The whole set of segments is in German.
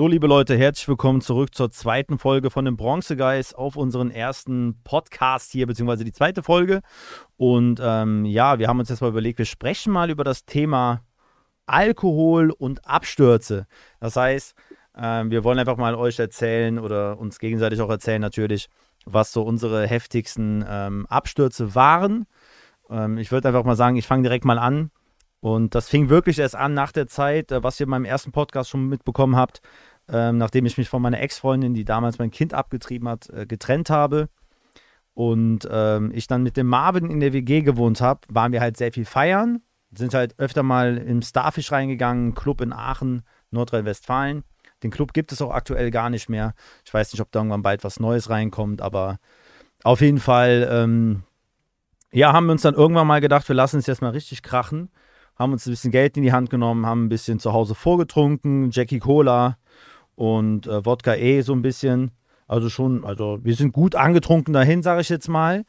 So, liebe Leute, herzlich willkommen zurück zur zweiten Folge von den Bronze Guys auf unseren ersten Podcast hier, beziehungsweise die zweite Folge. Und ähm, ja, wir haben uns jetzt mal überlegt, wir sprechen mal über das Thema Alkohol und Abstürze. Das heißt, ähm, wir wollen einfach mal euch erzählen oder uns gegenseitig auch erzählen natürlich, was so unsere heftigsten ähm, Abstürze waren. Ähm, ich würde einfach mal sagen, ich fange direkt mal an. Und das fing wirklich erst an nach der Zeit, äh, was ihr in meinem ersten Podcast schon mitbekommen habt, ähm, nachdem ich mich von meiner Ex-Freundin, die damals mein Kind abgetrieben hat, äh, getrennt habe. Und ähm, ich dann mit dem Marvin in der WG gewohnt habe, waren wir halt sehr viel feiern. Sind halt öfter mal im Starfish reingegangen, Club in Aachen, Nordrhein-Westfalen. Den Club gibt es auch aktuell gar nicht mehr. Ich weiß nicht, ob da irgendwann bald was Neues reinkommt, aber auf jeden Fall, ähm, ja, haben wir uns dann irgendwann mal gedacht, wir lassen es jetzt mal richtig krachen haben uns ein bisschen Geld in die Hand genommen, haben ein bisschen zu Hause vorgetrunken, Jackie Cola und äh, Wodka E so ein bisschen. Also schon, also wir sind gut angetrunken dahin, sage ich jetzt mal.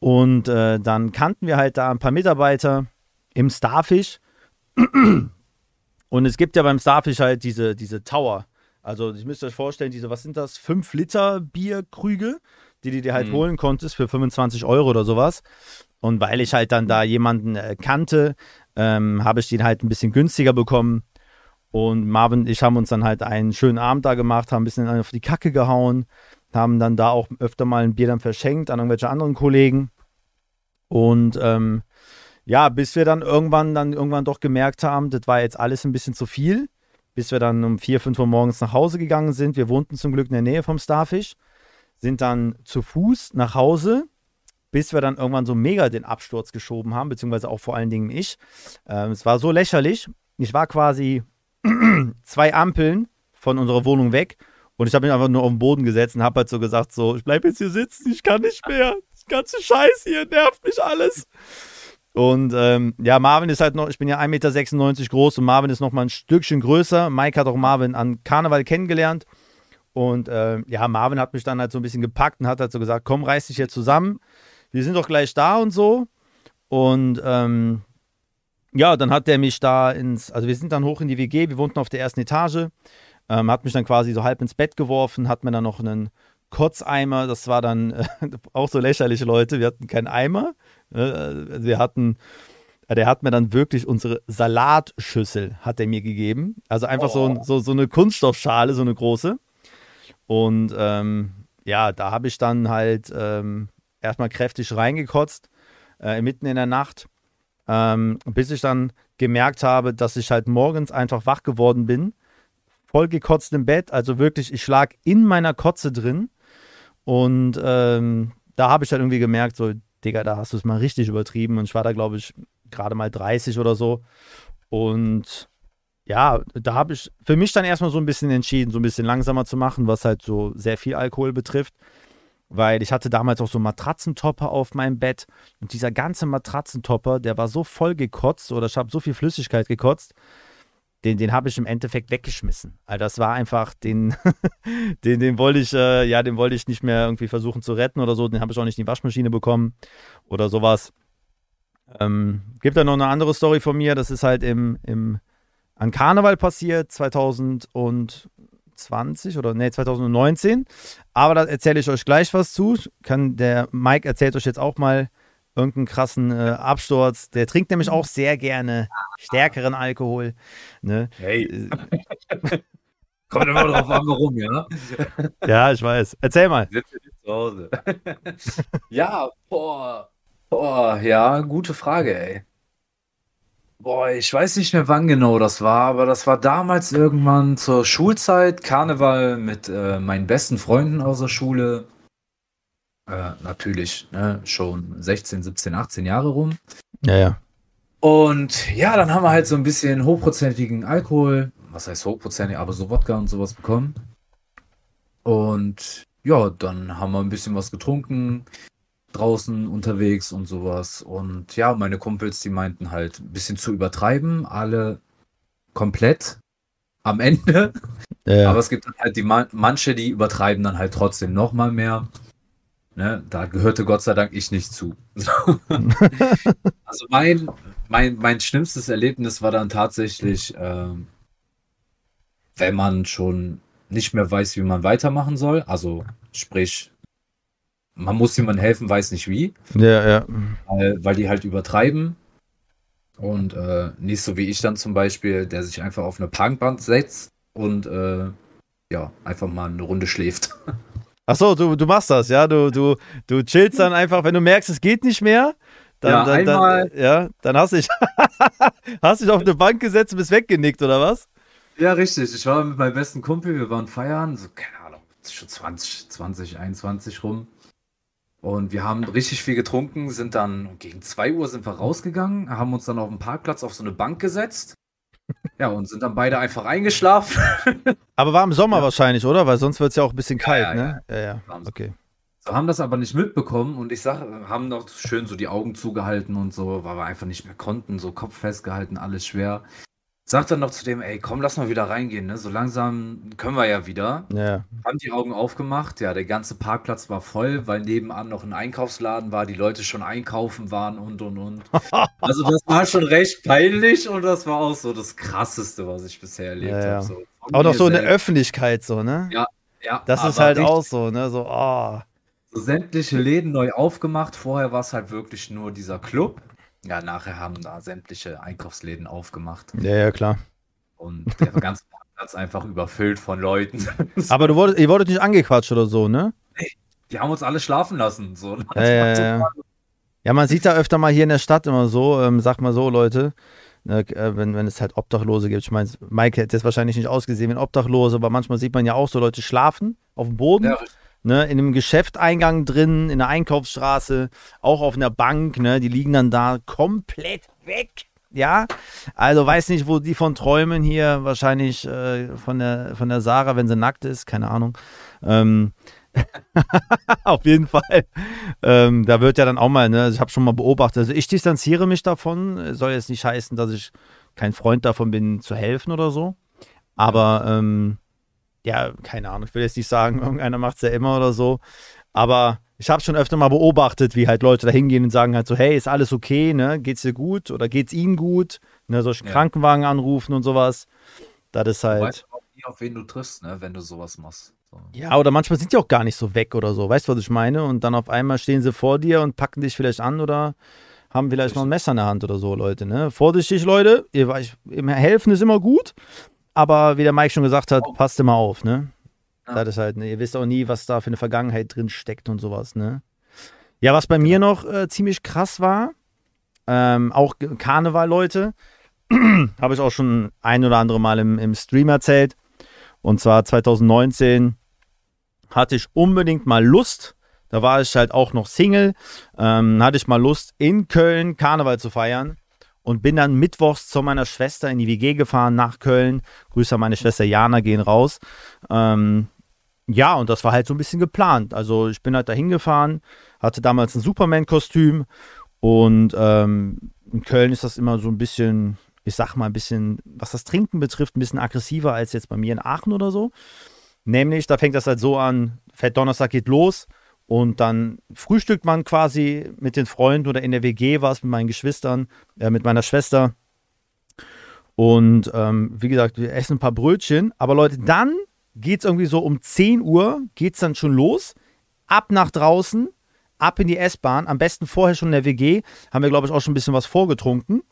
Und äh, dann kannten wir halt da ein paar Mitarbeiter im Starfish. Und es gibt ja beim Starfish halt diese, diese Tower. Also, ich müsst euch vorstellen, diese, was sind das? 5 Liter Bierkrüge, die du dir halt mhm. holen konntest für 25 Euro oder sowas. Und weil ich halt dann da jemanden äh, kannte, ähm, habe ich den halt ein bisschen günstiger bekommen. Und Marvin und ich haben uns dann halt einen schönen Abend da gemacht, haben ein bisschen auf die Kacke gehauen, haben dann da auch öfter mal ein Bier dann verschenkt an irgendwelche anderen Kollegen. Und ähm, ja, bis wir dann irgendwann dann irgendwann doch gemerkt haben, das war jetzt alles ein bisschen zu viel, bis wir dann um 4, 5 Uhr morgens nach Hause gegangen sind. Wir wohnten zum Glück in der Nähe vom Starfish, sind dann zu Fuß nach Hause bis wir dann irgendwann so mega den Absturz geschoben haben, beziehungsweise auch vor allen Dingen ich. Ähm, es war so lächerlich. Ich war quasi zwei Ampeln von unserer Wohnung weg und ich habe mich einfach nur auf den Boden gesetzt und habe halt so gesagt, so, ich bleibe jetzt hier sitzen, ich kann nicht mehr. Das ganze Scheiß hier nervt mich alles. Und ähm, ja, Marvin ist halt noch, ich bin ja 1,96 Meter groß und Marvin ist noch mal ein Stückchen größer. Mike hat auch Marvin an Karneval kennengelernt. Und äh, ja, Marvin hat mich dann halt so ein bisschen gepackt und hat halt so gesagt, komm, reiß dich jetzt zusammen wir sind doch gleich da und so. Und ähm, ja, dann hat der mich da ins, also wir sind dann hoch in die WG, wir wohnten auf der ersten Etage, ähm, hat mich dann quasi so halb ins Bett geworfen, hat mir dann noch einen Kotzeimer, das war dann äh, auch so lächerliche Leute, wir hatten keinen Eimer, äh, wir hatten, der hat mir dann wirklich unsere Salatschüssel, hat er mir gegeben, also einfach oh. so, so, so eine Kunststoffschale, so eine große. Und ähm, ja, da habe ich dann halt ähm, erstmal kräftig reingekotzt, äh, mitten in der Nacht, ähm, bis ich dann gemerkt habe, dass ich halt morgens einfach wach geworden bin, voll gekotzt im Bett, also wirklich, ich lag in meiner Kotze drin. Und ähm, da habe ich dann irgendwie gemerkt, so, Digga, da hast du es mal richtig übertrieben. Und ich war da, glaube ich, gerade mal 30 oder so. Und ja, da habe ich für mich dann erstmal so ein bisschen entschieden, so ein bisschen langsamer zu machen, was halt so sehr viel Alkohol betrifft weil ich hatte damals auch so Matratzentopper auf meinem Bett und dieser ganze Matratzentopper, der war so voll gekotzt oder ich habe so viel Flüssigkeit gekotzt, den, den habe ich im Endeffekt weggeschmissen. Also das war einfach, den, den, den wollte ich, äh, ja, den wollte ich nicht mehr irgendwie versuchen zu retten oder so, den habe ich auch nicht in die Waschmaschine bekommen oder sowas. Ähm, gibt da noch eine andere Story von mir, das ist halt im, im an Karneval passiert, 2000 und 2020 oder nee, 2019. Aber da erzähle ich euch gleich was zu. Kann, der Mike erzählt euch jetzt auch mal irgendeinen krassen äh, Absturz. Der trinkt nämlich auch sehr gerne stärkeren Alkohol. Ne? Hey. Kommt immer drauf an, warum, ja? ja, ich weiß. Erzähl mal. Zu Hause. ja, boah. Boah, ja, gute Frage, ey. Boah, ich weiß nicht mehr, wann genau das war, aber das war damals irgendwann zur Schulzeit, Karneval mit äh, meinen besten Freunden aus der Schule. Äh, natürlich, ne, schon 16, 17, 18 Jahre rum. Ja, ja. Und ja, dann haben wir halt so ein bisschen hochprozentigen Alkohol, was heißt hochprozentig, aber so Wodka und sowas bekommen. Und ja, dann haben wir ein bisschen was getrunken, draußen unterwegs und sowas. Und ja, meine Kumpels, die meinten halt ein bisschen zu übertreiben, alle komplett am Ende. Ja. Aber es gibt halt die manche, die übertreiben dann halt trotzdem noch mal mehr. Ne, da gehörte Gott sei Dank ich nicht zu. also mein, mein, mein schlimmstes Erlebnis war dann tatsächlich, ähm, wenn man schon nicht mehr weiß, wie man weitermachen soll. Also sprich, man muss jemandem helfen, weiß nicht wie. Ja, ja. Weil, weil die halt übertreiben. Und äh, nicht so wie ich dann zum Beispiel, der sich einfach auf eine Parkband setzt und äh, ja, einfach mal eine Runde schläft. Ach so, du, du machst das, ja? Du, du, du chillst dann einfach, wenn du merkst, es geht nicht mehr. Dann, Ja, dann, einmal- Dann, ja, dann hast du dich, hast dich auf eine Bank gesetzt und bist weggenickt, oder was? Ja, richtig. Ich war mit meinem besten Kumpel, wir waren feiern, so, keine Ahnung, schon 20, 20, 21 rum. Und wir haben richtig viel getrunken, sind dann gegen 2 Uhr sind wir rausgegangen, haben uns dann auf dem Parkplatz auf so eine Bank gesetzt. Ja, und sind dann beide einfach eingeschlafen. Aber war im Sommer wahrscheinlich, oder? Weil sonst wird es ja auch ein bisschen kalt, ja, ne? Ja, ja. Okay. So, haben das aber nicht mitbekommen und ich sag, haben noch schön so die Augen zugehalten und so, weil wir einfach nicht mehr konnten, so Kopf festgehalten, alles schwer. Sag dann noch zu dem, ey, komm, lass mal wieder reingehen, ne? So langsam können wir ja wieder. Ja. Haben die Augen aufgemacht, ja, der ganze Parkplatz war voll, weil nebenan noch ein Einkaufsladen war, die Leute schon einkaufen waren und und und. Also das war schon recht peinlich und das war auch so das Krasseste, was ich bisher erlebt Ja, ja. habe. So, Auch noch so in der. Öffentlichkeit, so, ne? Ja, ja, Das ist halt auch so, ne? So, oh. so sämtliche Läden neu aufgemacht. Vorher war es halt wirklich nur dieser Club. Ja, nachher haben da sämtliche Einkaufsläden aufgemacht Ja, ja, klar. und der ganze Parkplatz einfach überfüllt von Leuten. Aber du wurdet, ihr wurdet nicht angequatscht oder so, ne? Die haben uns alle schlafen lassen. So. Ja, ja, ja. Ja, man sieht da öfter mal hier in der Stadt immer so, ähm, sag mal so, Leute, ne, äh, wenn, wenn es halt Obdachlose gibt. Ich meine, Mike hätte es wahrscheinlich nicht ausgesehen wie ein Obdachlose, aber manchmal sieht man ja auch so Leute schlafen auf dem Boden, Ja, ne, in einem Geschäfteingang drin, in der Einkaufsstraße, auch auf einer Bank, ne, die liegen dann da komplett weg. Ja, also weiß nicht, wo die von träumen hier, wahrscheinlich äh, von, der, von der Sarah, wenn sie nackt ist, keine Ahnung. Ähm, auf jeden Fall. Ähm, da wird ja dann auch mal, ne, ich habe schon mal beobachtet, also ich distanziere mich davon, soll jetzt nicht heißen, dass ich kein Freund davon bin, zu helfen oder so. Aber ähm, ja, keine Ahnung, ich will jetzt nicht sagen, irgendeiner macht es ja immer oder so. Aber ich habe schon öfter mal beobachtet, wie halt Leute da hingehen und sagen halt so, hey, ist alles okay, ne? Geht's dir gut oder geht's ihnen gut? Ne, solche Ja. Krankenwagen anrufen und sowas. Das ist Du halt. weißt auch nie, auf wen du triffst, ne, wenn du sowas machst. So. Ja, oder manchmal sind die auch gar nicht so weg oder so. Weißt du, was ich meine? Und dann auf einmal stehen sie vor dir und packen dich vielleicht an oder haben vielleicht noch ein Messer in der Hand oder so, Leute. Ne? Vorsichtig, Leute. Ihr, ich, Helfen ist immer gut. Aber wie der Mike schon gesagt hat, passt immer auf, ne? Ja. Das ist halt, ne? Ihr wisst auch nie, was da für eine Vergangenheit drin steckt und sowas, ne? Ja, was bei mir noch äh, ziemlich krass war, ähm, auch Karneval, Leute, habe ich auch schon ein oder andere Mal im, im Stream erzählt. Und zwar 2019 hatte ich unbedingt mal Lust, da war ich halt auch noch Single, ähm, hatte ich mal Lust, in Köln Karneval zu feiern und bin dann mittwochs zu meiner Schwester in die WG gefahren nach Köln. Grüße an meine Schwester Jana gehen raus. Ähm, ja, und das war halt so ein bisschen geplant. Also ich bin halt da hingefahren, hatte damals ein Superman-Kostüm und ähm, in Köln ist das immer so ein bisschen, ich sag mal ein bisschen, was das Trinken betrifft, ein bisschen aggressiver als jetzt bei mir in Aachen oder so. Nämlich, da fängt das halt so an, Fett Donnerstag geht los und dann frühstückt man quasi mit den Freunden oder in der WG war es mit meinen Geschwistern, äh, mit meiner Schwester. Und ähm, wie gesagt, wir essen ein paar Brötchen. Aber Leute, dann geht es irgendwie so um 10 Uhr, geht es dann schon los. Ab nach draußen, ab in die S-Bahn. Am besten vorher schon in der WG. Haben wir, glaube ich, auch schon ein bisschen was vorgetrunken.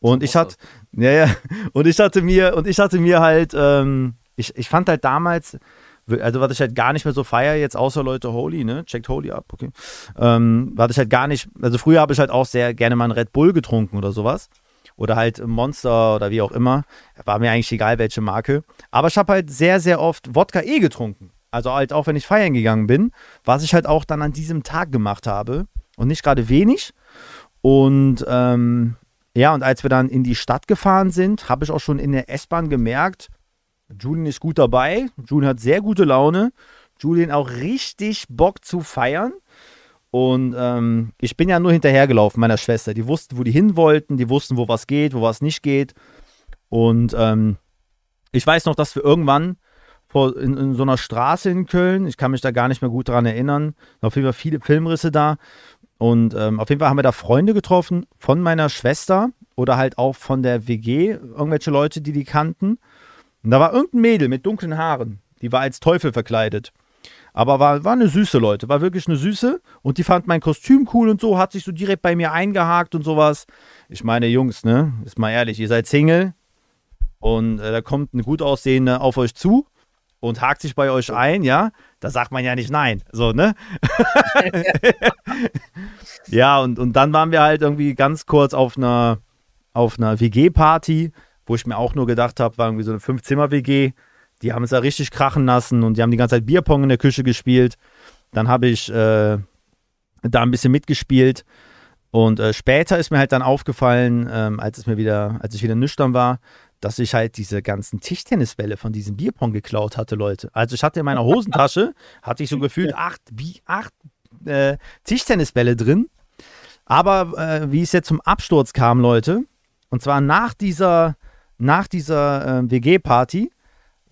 Und ich hatte, ja, ja, und ich hatte mir, und ich hatte mir halt, ähm, ich, ich fand halt damals, also was ich halt gar nicht mehr so feier, jetzt außer Leute Holy, ne? Checkt Holy ab, okay. Ähm, was ich halt gar nicht, also früher habe ich halt auch sehr gerne mal einen Red Bull getrunken oder sowas. Oder halt Monster oder wie auch immer. War mir eigentlich egal, welche Marke. Aber ich habe halt sehr, sehr oft Wodka E getrunken. Also halt auch, wenn ich feiern gegangen bin, was ich halt auch dann an diesem Tag gemacht habe. Und nicht gerade wenig. Und ähm, ja, und als wir dann in die Stadt gefahren sind, habe ich auch schon in der S-Bahn gemerkt, Julian ist gut dabei. Julian hat sehr gute Laune. Julian auch richtig Bock zu feiern. Und ähm, ich bin ja nur hinterhergelaufen, meiner Schwester. Die wussten, wo die hin wollten, die wussten, wo was geht, wo was nicht geht. Und ähm, ich weiß noch, dass wir irgendwann vor, in, in so einer Straße in Köln, ich kann mich da gar nicht mehr gut dran erinnern, auf jeden Fall viele Filmrisse da. Und ähm, auf jeden Fall haben wir da Freunde getroffen von meiner Schwester oder halt auch von der WG, irgendwelche Leute, die die kannten. Und da war irgendein Mädel mit dunklen Haaren, die war als Teufel verkleidet. Aber war, war eine süße Leute, war wirklich eine süße. Und die fand mein Kostüm cool und so, hat sich so direkt bei mir eingehakt und sowas. Ich meine, Jungs, ne, ist mal ehrlich, ihr seid Single und äh, da kommt eine gut aussehende auf euch zu und hakt sich bei euch ein, ja, da sagt man ja nicht nein. So, ne? ja, und, und dann waren wir halt irgendwie ganz kurz auf einer, auf einer WG-Party, wo ich mir auch nur gedacht habe, war irgendwie so eine Fünf-Zimmer-WG. Die haben es ja richtig krachen lassen und die haben die ganze Zeit Bierpong in der Küche gespielt. Dann habe ich äh, da ein bisschen mitgespielt. Und äh, später ist mir halt dann aufgefallen, ähm, als es mir wieder, als ich wieder nüchtern war, dass ich halt diese ganzen Tischtennisbälle von diesem Bierpong geklaut hatte, Leute. Also ich hatte in meiner Hosentasche, hatte ich so gefühlt acht, wie acht äh, Tischtennisbälle drin. Aber äh, wie es jetzt zum Absturz kam, Leute, und zwar nach dieser, nach dieser äh, WG-Party,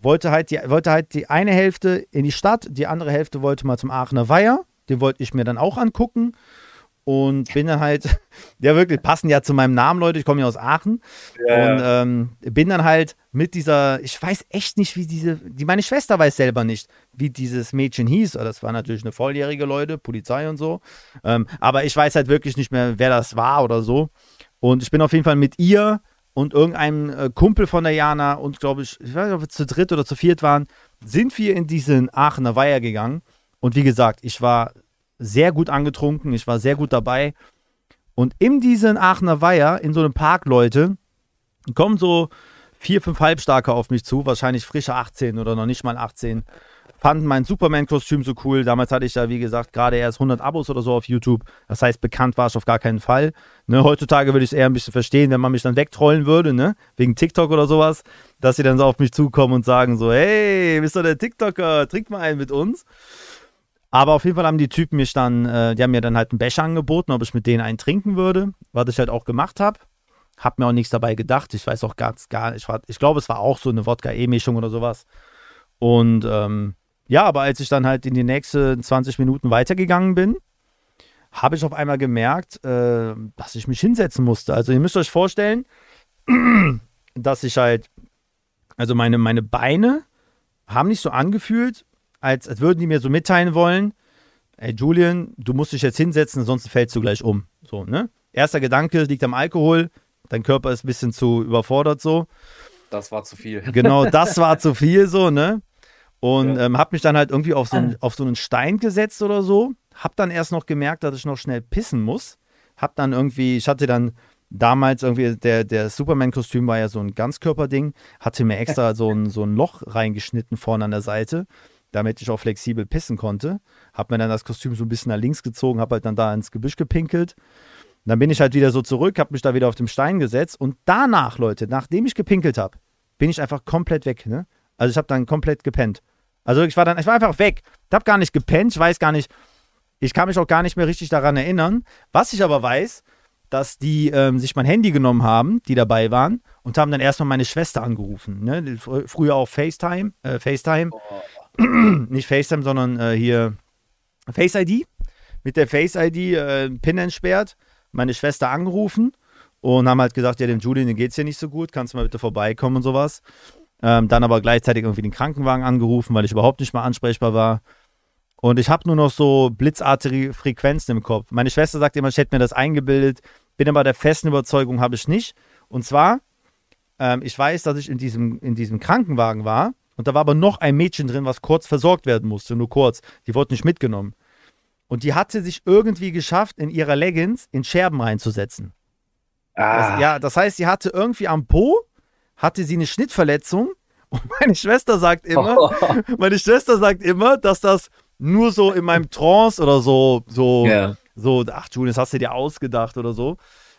wollte halt, die, wollte halt die eine Hälfte in die Stadt, die andere Hälfte wollte mal zum Aachener Weiher. Den wollte ich mir dann auch angucken und bin dann halt, ja wirklich, passen ja zu meinem Namen, Leute, ich komme ja aus Aachen. Ja, und ähm, bin dann halt mit dieser, ich weiß echt nicht, wie diese, die meine Schwester weiß selber nicht, wie dieses Mädchen hieß, das war natürlich eine volljährige Leute, Polizei und so, ähm, aber ich weiß halt wirklich nicht mehr, wer das war oder so. Und ich bin auf jeden Fall mit ihr und irgendeinem äh, Kumpel von der Jana und glaube ich, ich weiß nicht, ob wir zu dritt oder zu viert waren, sind wir in diesen Aachener Weiher gegangen und wie gesagt, ich war sehr gut angetrunken, ich war sehr gut dabei. Und in diesen Aachener Weiher, in so einem Park, Leute, kommen so vier, fünf Halbstarke auf mich zu, wahrscheinlich frische 18 oder noch nicht mal 18. Fanden mein Superman-Kostüm so cool. Damals hatte ich ja, wie gesagt, gerade erst 100 Abos oder so auf YouTube. Das heißt, bekannt war ich auf gar keinen Fall. Ne, heutzutage würde ich es eher ein bisschen verstehen, wenn man mich dann wegtrollen würde, ne? wegen TikTok oder sowas, dass sie dann so auf mich zukommen und sagen so, hey, bist du der TikToker, trink mal einen mit uns. Aber auf jeden Fall haben die Typen mich dann, äh, die haben mir dann halt einen Becher angeboten, ob ich mit denen einen trinken würde, was ich halt auch gemacht habe. Hab mir auch nichts dabei gedacht. Ich weiß auch ganz gar nicht. Ich, ich glaube, es war auch so eine Wodka-E-Mischung oder sowas. Und ähm, ja, aber als ich dann halt in die nächsten 20 Minuten weitergegangen bin, habe ich auf einmal gemerkt, äh, dass ich mich hinsetzen musste. Also ihr müsst euch vorstellen, dass ich halt, also meine, meine Beine haben nicht so angefühlt, als, als würden die mir so mitteilen wollen, ey Julian, du musst dich jetzt hinsetzen, sonst fällst du gleich um. So, ne? Erster Gedanke liegt am Alkohol, dein Körper ist ein bisschen zu überfordert so. Das war zu viel. Genau, das war zu viel so, ne? Und ja. ähm, hab mich dann halt irgendwie auf so, einen, auf so einen Stein gesetzt oder so. Hab dann erst noch gemerkt, dass ich noch schnell pissen muss. Hab dann irgendwie, ich hatte dann damals irgendwie, der, der Superman-Kostüm war ja so ein Ganzkörperding, hatte mir extra so ein, so ein Loch reingeschnitten vorne an der Seite damit ich auch flexibel pissen konnte. Hab mir dann das Kostüm so ein bisschen nach links gezogen, hab halt dann da ins Gebüsch gepinkelt. Und dann bin ich halt wieder so zurück, hab mich da wieder auf dem Stein gesetzt und danach, Leute, nachdem ich gepinkelt habe, bin ich einfach komplett weg, ne? Also ich habe dann komplett gepennt. Also ich war dann, ich war einfach weg. Ich habe gar nicht gepennt, ich weiß gar nicht, ich kann mich auch gar nicht mehr richtig daran erinnern. Was ich aber weiß, dass die ähm, sich mein Handy genommen haben, die dabei waren, und haben dann erstmal meine Schwester angerufen. Ne? Früher auch FaceTime, äh, FaceTime. Oh. nicht FaceTime, sondern äh, hier Face ID. Mit der Face ID äh, PIN entsperrt, meine Schwester angerufen und haben halt gesagt, ja, dem Julian, dem geht's hier nicht so gut, kannst du mal bitte vorbeikommen und sowas. Ähm, dann aber gleichzeitig irgendwie den Krankenwagen angerufen, weil ich überhaupt nicht mal ansprechbar war. Und ich habe nur noch so blitzartige Frequenzen im Kopf. Meine Schwester sagt immer, ich hätte mir das eingebildet, bin aber der festen Überzeugung, habe ich nicht. Und zwar, ähm, ich weiß, dass ich in diesem, in diesem Krankenwagen war und da war aber noch ein Mädchen drin, was kurz versorgt werden musste, nur kurz. Die wurde nicht mitgenommen. Und die hatte sich irgendwie geschafft, in ihrer Leggings in Scherben reinzusetzen. Ah. Das, ja, das heißt, sie hatte irgendwie am Po, hatte sie eine Schnittverletzung. Und meine Schwester sagt immer, meine Schwester sagt immer, dass das nur so in meinem Trance oder so, so, yeah. so, ach Julian, das hast du dir ausgedacht oder so.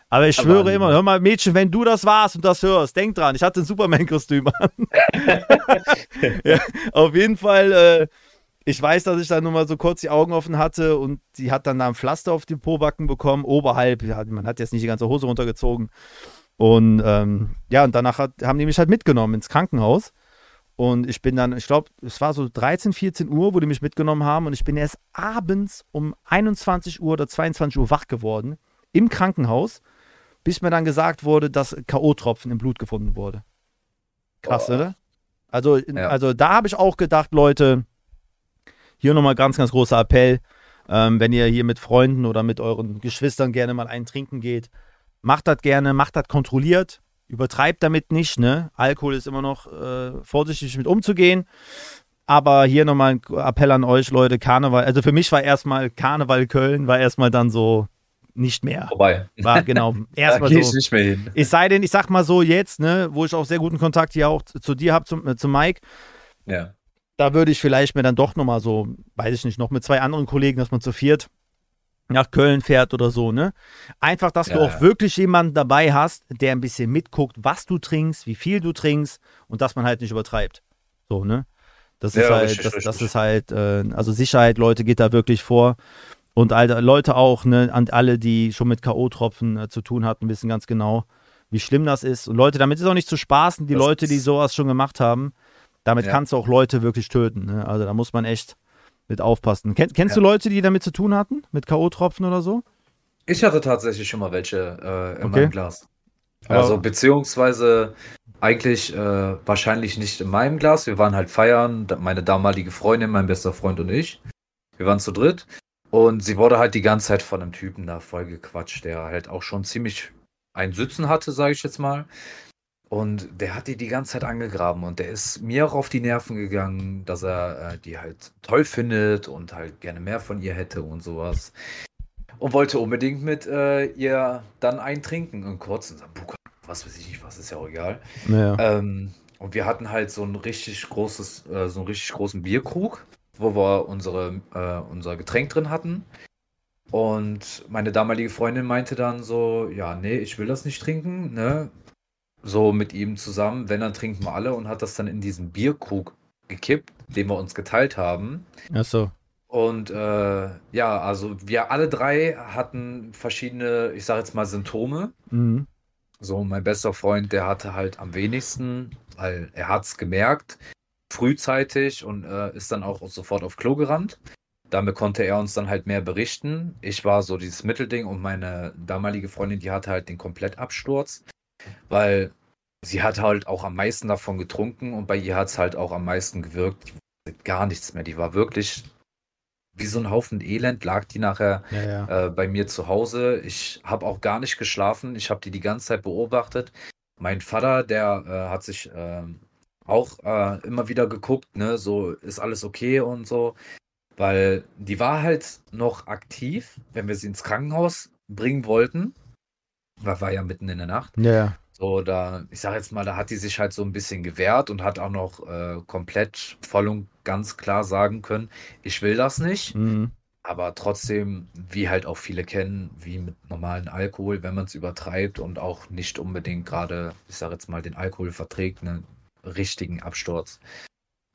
Aber ich schwöre Aber immer, hör mal, Mädchen, wenn du das warst und das hörst, denk dran, ich hatte ein Superman-Kostüm an. ja, auf jeden Fall, äh, ich weiß, dass ich da nur mal so kurz die Augen offen hatte und sie hat dann da ein Pflaster auf die Pobacken bekommen, oberhalb. Man hat jetzt nicht die ganze Hose runtergezogen. Und ähm, ja, und danach hat, haben die mich halt mitgenommen ins Krankenhaus. Und ich bin dann, ich glaube, es war so 13, 14 Uhr, wo die mich mitgenommen haben. Und ich bin erst abends um 21 Uhr oder 22 Uhr wach geworden im Krankenhaus bis mir dann gesagt wurde, dass K.O.-Tropfen im Blut gefunden wurde. Krass, oh. oder? Also, ja. also da habe ich auch gedacht, Leute, hier nochmal ganz, ganz großer Appell. Ähm, wenn ihr hier mit Freunden oder mit euren Geschwistern gerne mal einen trinken geht, macht das gerne, macht das kontrolliert, übertreibt damit nicht. Ne? Alkohol ist immer noch äh, vorsichtig mit umzugehen. Aber hier nochmal ein Appell an euch, Leute, Karneval. Also für mich war erstmal Karneval Köln, war erstmal dann so nicht mehr. Vorbei. War genau. Erstmal so. Ich nicht mehr hin. Es sei denn, ich sag mal so jetzt, ne, wo ich auch sehr guten Kontakt hier auch zu dir habe, zu, äh, zu Mike. Ja. Da würde ich vielleicht mir dann doch nochmal so, weiß ich nicht, noch mit zwei anderen Kollegen, dass man zu viert nach Köln fährt oder so, ne? Einfach, dass ja, du auch ja. wirklich jemanden dabei hast, der ein bisschen mitguckt, was du trinkst, wie viel du trinkst und dass man halt nicht übertreibt. So, ne? Das ja, ist halt, richtig, das, richtig. das, ist halt, äh, also Sicherheit, Leute, geht da wirklich vor. Und all, Leute auch, ne, an alle, die schon mit K.O.-Tropfen äh, zu tun hatten, wissen ganz genau, wie schlimm das ist. Und Leute, damit ist auch nicht zu spaßen, die das Leute, die sowas schon gemacht haben, damit kannst du auch Leute wirklich töten. Ne? Also da muss man echt mit aufpassen. Ken, kennst ja. du Leute, die damit zu tun hatten? Mit K.O.-Tropfen oder so? Ich hatte tatsächlich schon mal welche äh, in okay. meinem Glas. Also beziehungsweise eigentlich äh, wahrscheinlich nicht in meinem Glas. Wir waren halt feiern, meine damalige Freundin, mein bester Freund und ich. Wir waren zu dritt. Und sie wurde halt die ganze Zeit von einem Typen da voll gequatscht, der halt auch schon ziemlich ein Sitzen hatte, sage ich jetzt mal. Und der hat die die ganze Zeit angegraben und der ist mir auch auf die Nerven gegangen, dass er äh, die halt toll findet und halt gerne mehr von ihr hätte und sowas. Und wollte unbedingt mit äh, ihr dann eintrinken und kurz und sagen, was weiß ich nicht, was ist ja auch egal. Ja. Ähm, und wir hatten halt so ein richtig großes, äh, so einen richtig großen Bierkrug wo wir unsere, äh, unser Getränk drin hatten. Und meine damalige Freundin meinte dann so, ja, nee, ich will das nicht trinken, ne? So mit ihm zusammen, wenn, dann trinken wir alle und hat das dann in diesen Bierkrug gekippt, den wir uns geteilt haben. Ach so. Und äh, ja, also wir alle drei hatten verschiedene, ich sage jetzt mal, Symptome. Mhm. So, mein bester Freund, der hatte halt am wenigsten, weil er hat es gemerkt frühzeitig und äh, ist dann auch sofort auf Klo gerannt. Damit konnte er uns dann halt mehr berichten. Ich war so dieses Mittelding und meine damalige Freundin, die hatte halt den Komplettabsturz, weil sie hat halt auch am meisten davon getrunken und bei ihr hat es halt auch am meisten gewirkt. gar nichts mehr. Die war wirklich wie so ein Haufen Elend, lag die nachher ja, ja. Äh, bei mir zu Hause. Ich habe auch gar nicht geschlafen. Ich habe die die ganze Zeit beobachtet. Mein Vater, der äh, hat sich äh, auch immer wieder geguckt, ne, so ist alles okay und so. Weil die war halt noch aktiv, wenn wir sie ins Krankenhaus bringen wollten. War, war ja mitten in der Nacht. Ja. So, da, ich sag jetzt mal, da hat die sich halt so ein bisschen gewehrt und hat auch noch äh, komplett voll und ganz klar sagen können, ich will das nicht. Mhm. Aber trotzdem, wie halt auch viele kennen, wie mit normalen Alkohol, wenn man es übertreibt und auch nicht unbedingt gerade, ich sag jetzt mal, den Alkohol verträgt, ne, richtigen Absturz.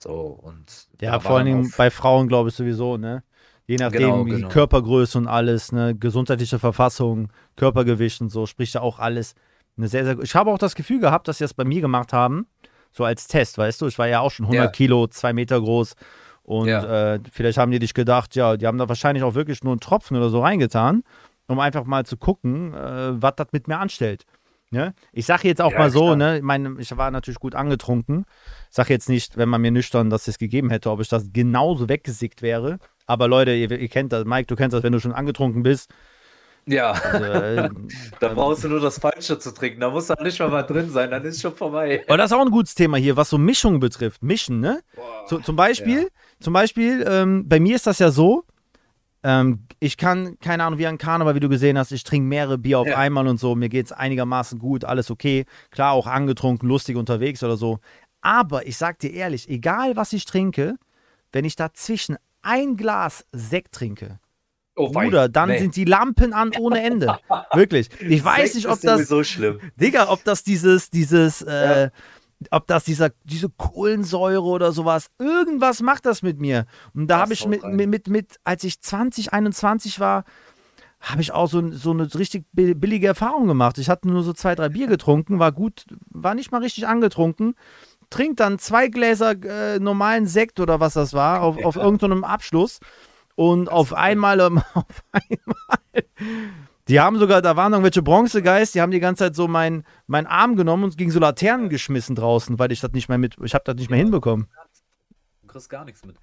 So, und. Ja, vor allen Dingen bei Frauen, glaube ich, sowieso, ne? Je nachdem, genau, genau. Körpergröße und alles, ne, gesundheitliche Verfassung, Körpergewicht und so, spricht ja auch alles. Eine sehr, sehr, ich habe auch das Gefühl gehabt, dass sie das bei mir gemacht haben, so als Test, weißt du? Ich war ja auch schon 100 ja. Kilo, zwei Meter groß. Und ja. äh, vielleicht haben die dich gedacht, ja, die haben da wahrscheinlich auch wirklich nur einen Tropfen oder so reingetan, um einfach mal zu gucken, äh, was das mit mir anstellt. Ne? Ich sage jetzt auch ja, mal so, klar. ne, ich, meine, ich war natürlich gut angetrunken. Ich sage jetzt nicht, wenn man mir nüchtern das es gegeben hätte, ob ich das genauso weggesickt wäre. Aber Leute, ihr, ihr, kennt das, Mike, du kennst das, wenn du schon angetrunken bist. Ja, also, äh, da brauchst du nur das Falsche zu trinken. Da muss da nicht mal was drin sein, dann ist schon vorbei. Aber das ist auch ein gutes Thema hier, was so Mischungen betrifft. Mischen, ne? Boah, so, zum Beispiel, ja. zum Beispiel ähm, bei mir ist das ja so, ähm, ich kann, keine Ahnung, wie an Karneval, wie du gesehen hast, ich trinke mehrere Bier auf ja. einmal und so. Mir geht es einigermaßen gut, alles okay. Klar, auch angetrunken, lustig unterwegs oder so. Aber ich sag dir ehrlich, egal was ich trinke, wenn ich dazwischen ein Glas Sekt trinke, Oh, Bruder, dann nee. sind die Lampen an ohne Ende. Wirklich. Ich weiß Sekt nicht, ob das. so schlimm. Digga, ob das dieses, dieses, äh, ja ob das dieser, diese Kohlensäure oder sowas, irgendwas macht das mit mir. Und da habe ich mit, mit, mit, mit, als ich 2021 war, habe ich auch so, so eine richtig billige Erfahrung gemacht. Ich hatte nur so zwei, drei Bier getrunken, war gut, war nicht mal richtig angetrunken. Trinkt dann zwei Gläser äh, normalen Sekt oder was das war, auf, auf irgendeinem Abschluss. Und auf einmal, auf einmal Die haben sogar, da waren irgendwelche Bronzegeist, die haben die ganze Zeit so meinen mein Arm genommen und gegen so Laternen geschmissen draußen, weil ich das nicht mehr mit, ich habe das nicht mehr hinbekommen. Du kriegst gar nichts mit.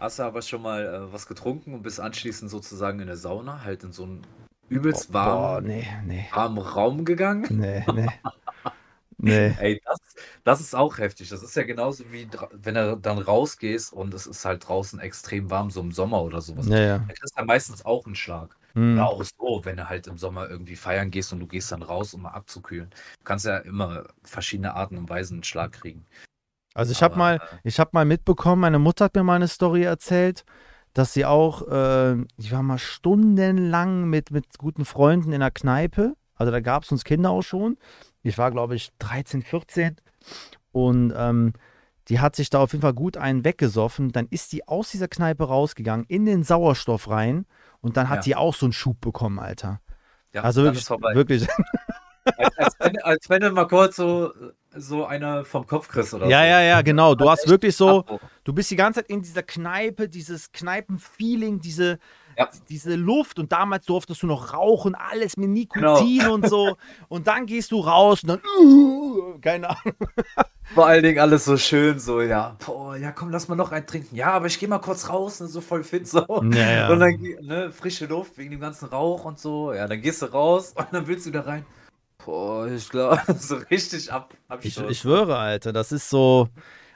Hast du aber schon mal äh, was getrunken und bist anschließend sozusagen in der Sauna, halt in so einen übelst warmen, Boah, nee, nee, warmen Raum gegangen? nee, nee. Nee. Ey, das, das ist auch heftig. Das ist ja genauso wie, wenn du dann rausgehst und es ist halt draußen extrem warm, so im Sommer oder sowas. Ja, ja. Da kriegst du ja meistens auch einen Schlag. Hm. Oder auch so, wenn du halt im Sommer irgendwie feiern gehst und du gehst dann raus, um mal abzukühlen. Du kannst ja immer verschiedene Arten und Weisen einen Schlag kriegen. Also ich habe mal, äh, ich habe mal mitbekommen, meine Mutter hat mir mal eine Story erzählt, dass sie auch, äh, ich war mal stundenlang mit, mit guten Freunden in der Kneipe. Also da gab es uns Kinder auch schon. Ich war, glaube ich, 13, 14. Und ähm, die hat sich da auf jeden Fall gut einen weggesoffen. Dann ist die aus dieser Kneipe rausgegangen, in den Sauerstoff rein. Und dann hat Ja. die auch so einen Schub bekommen, Alter. ja, Also wirklich, wirklich. Als, als, wenn, als wenn du mal kurz so, so einer vom Kopf kriegst oder Ja, so. ja, ja, genau. Du hast wirklich so. Du bist die ganze Zeit in dieser Kneipe, dieses Kneipenfeeling, diese, Ja. diese Luft und damals durftest du noch rauchen, alles mit Genau. Nikotin und so. Und dann gehst du raus und dann, uh, keine Ahnung. Vor allen Dingen alles so schön, so, ja, boah, ja, komm, lass mal noch einen trinken. Ja, aber ich gehe mal kurz raus, ne, so voll fit, so. Ja, ja. Und dann, ne, frische Luft wegen dem ganzen Rauch und so. Ja, dann gehst du raus und dann willst du wieder rein. Boah, ich glaube, so richtig ab, Ich, Absturz. ich schwöre, Alter, das ist so.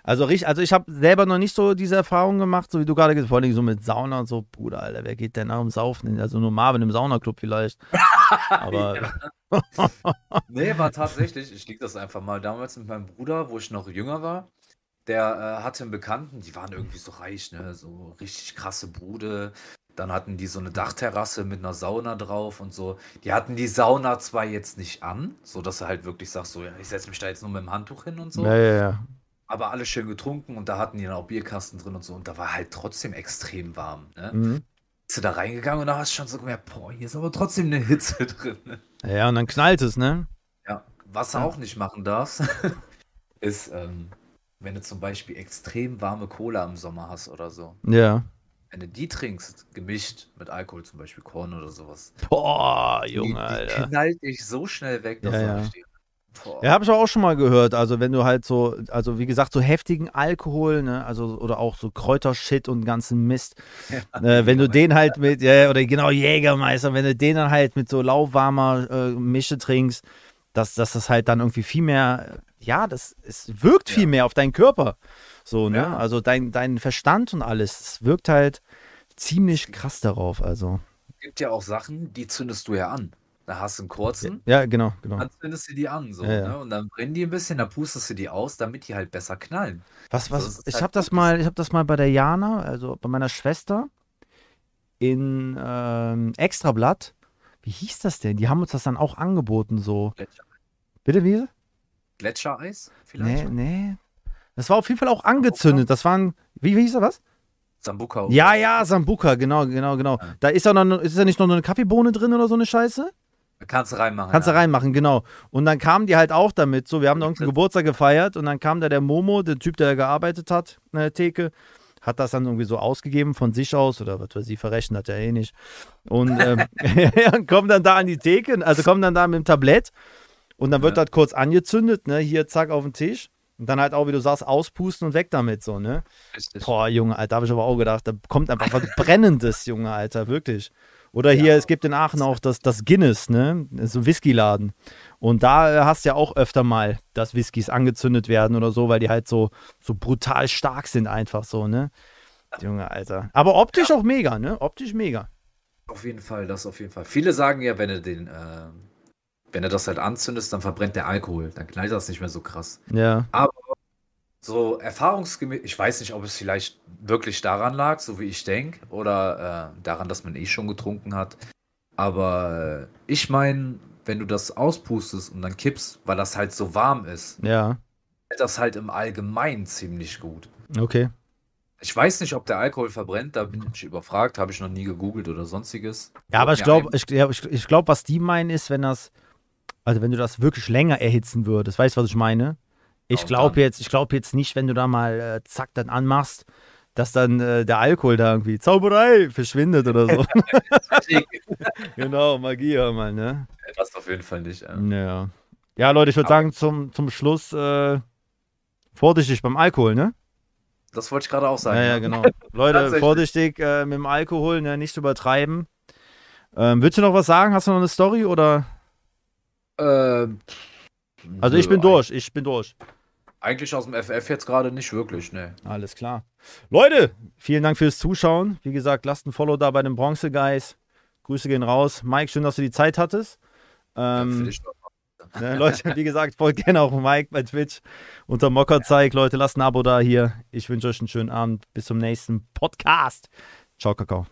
Also, richtig, also ich habe selber noch nicht so diese Erfahrung gemacht, so wie du gerade gesagt hast, vor allem so mit Sauna und so. Bruder, Alter, wer geht denn nach dem Saufen? Also nur Marvin im Saunaclub vielleicht. Aber Nee, war tatsächlich, ich lieg das einfach mal damals mit meinem Bruder, wo ich noch jünger war. Der äh, hatte einen Bekannten, die waren irgendwie so reich, ne? So richtig krasse Bude. Dann hatten die so eine Dachterrasse mit einer Sauna drauf und so. Die hatten die Sauna zwar jetzt nicht an, so dass du halt wirklich sagst, so, ja, ich setze mich da jetzt nur mit dem Handtuch hin und so. ja, ja, ja. Aber alles schön getrunken und da hatten die dann auch Bierkasten drin und so. Und da war halt trotzdem extrem warm. Ne? Mhm. Bist du da reingegangen und da hast du schon so gemerkt, boah, hier ist aber trotzdem eine Hitze drin. Ne? Ja, und dann knallt es, ne? Ja, was du Ja. auch nicht machen darfst, ist, ähm, wenn du zum Beispiel extrem warme Cola im Sommer hast oder so. Ja. Wenn du die trinkst, gemischt mit Alkohol, zum Beispiel Korn oder sowas. Boah, die, Junge, die Alter. knallt dich so schnell weg, das Ja, sag ja. Boah. Ja, habe ich auch schon mal gehört. Also wenn du halt so, also wie gesagt, so heftigen Alkohol, ne, also oder auch so Kräutershit und ganzen Mist, äh, wenn du den halt mit, ja, ja, oder genau Jägermeister, wenn du den dann halt mit so lauwarmer äh, Mische trinkst, dass, dass das halt dann irgendwie viel mehr, ja, das es wirkt viel Ja. mehr auf deinen Körper. So, ne? Ja. Also dein, dein Verstand und alles, es wirkt halt ziemlich krass darauf. Also. Es gibt ja auch Sachen, die zündest du ja an. Da hast du einen kurzen, Ja, genau, genau. dann zündest du die an, so, Ja, ja. ne? Und dann brennen die ein bisschen, dann pustest du die aus, damit die halt besser knallen. Was, Also was, ist ich halt habe das mal, ich habe das mal bei der Jana, also bei meiner Schwester in ähm, Extrablatt. Wie hieß das denn? Die haben uns das dann auch angeboten, so. Gletscher, Bitte wie? Gletschereis Nee, vielleicht? nee. Das war auf jeden Fall auch angezündet. Das waren, wie, wie hieß das was? Sambuka. Ja, ja, Sambuka, genau, genau, genau. Ja. Da ist ja noch, ist ja nicht noch eine Kaffeebohne drin oder so eine Scheiße? Kannst du reinmachen. Kannst du ja. reinmachen, genau. Und dann kamen die halt auch damit, so, wir haben da irgendeinen Geburtstag gefeiert und dann kam da der Momo, der Typ, der da gearbeitet hat in der Theke, hat das dann irgendwie so ausgegeben von sich aus oder was weiß ich, verrechnet hat er eh nicht. Und ähm, kommt dann da an die Theke, also kommt dann da mit dem Tablett und dann wird Ja. das kurz angezündet, ne, hier zack auf den Tisch und dann halt auch, wie du sagst, auspusten und weg damit, so, ne. Boah, Junge, Alter, habe ich aber auch gedacht, da kommt einfach was Brennendes, Junge, Alter, wirklich. Oder hier, Ja. es gibt in Aachen auch das, das Guinness, ne? So ein Whiskyladen. Und da äh, hast du ja auch öfter mal, dass Whiskys angezündet werden oder so, weil die halt so, so brutal stark sind, einfach so, ne? Junge, Alter. Aber optisch auch mega, ne? Optisch mega. Auf jeden Fall, das auf jeden Fall. Viele sagen ja, wenn du den, äh, wenn du das halt anzündest, dann verbrennt der Alkohol. Dann knallt das nicht mehr so krass. Ja. So erfahrungsgemäß, ich weiß nicht, ob es vielleicht wirklich daran lag, so wie ich denke, oder äh, daran, dass man eh schon getrunken hat. Aber äh, ich meine, wenn du das auspustest und dann kippst, weil das halt so warm ist, Ja. hält das halt im Allgemeinen ziemlich gut. Okay. Ich weiß nicht, ob der Alkohol verbrennt, da bin ich überfragt, habe ich noch nie gegoogelt oder sonstiges. Ja, aber ich glaube, ich, ja, ich, ich glaub, was die meinen ist, wenn das, also wenn du das wirklich länger erhitzen würdest, weißt du, was ich meine? Ich glaube jetzt, ich glaube jetzt nicht, wenn du da mal äh, zack dann anmachst, dass dann äh, der Alkohol da irgendwie Zauberei verschwindet oder so. genau, Magie, hör mal, ne? Das auf jeden Fall nicht. Ja, ja. ja Leute, ich würde sagen, zum, zum Schluss äh, vorsichtig beim Alkohol, ne? Das wollte ich gerade auch sagen. Ja, ja, genau. Leute, vorsichtig äh, mit dem Alkohol, ne? nicht übertreiben. Ähm, willst du noch was sagen? Hast du noch eine Story oder? Ähm, also ich bin durch, ich bin durch. Eigentlich aus dem FF jetzt gerade nicht wirklich, ne. Alles klar. Leute, vielen Dank fürs Zuschauen. Wie gesagt, lasst ein Follow da bei den Bronze Guys. Grüße gehen raus. Mike, schön, dass du die Zeit hattest. Ähm, ne, Leute, wie gesagt, folgt gerne auch Mike bei Twitch unter Mockerzeig. Leute, lasst ein Abo da hier. Ich wünsche euch einen schönen Abend. Bis zum nächsten Podcast. Ciao, Kakao.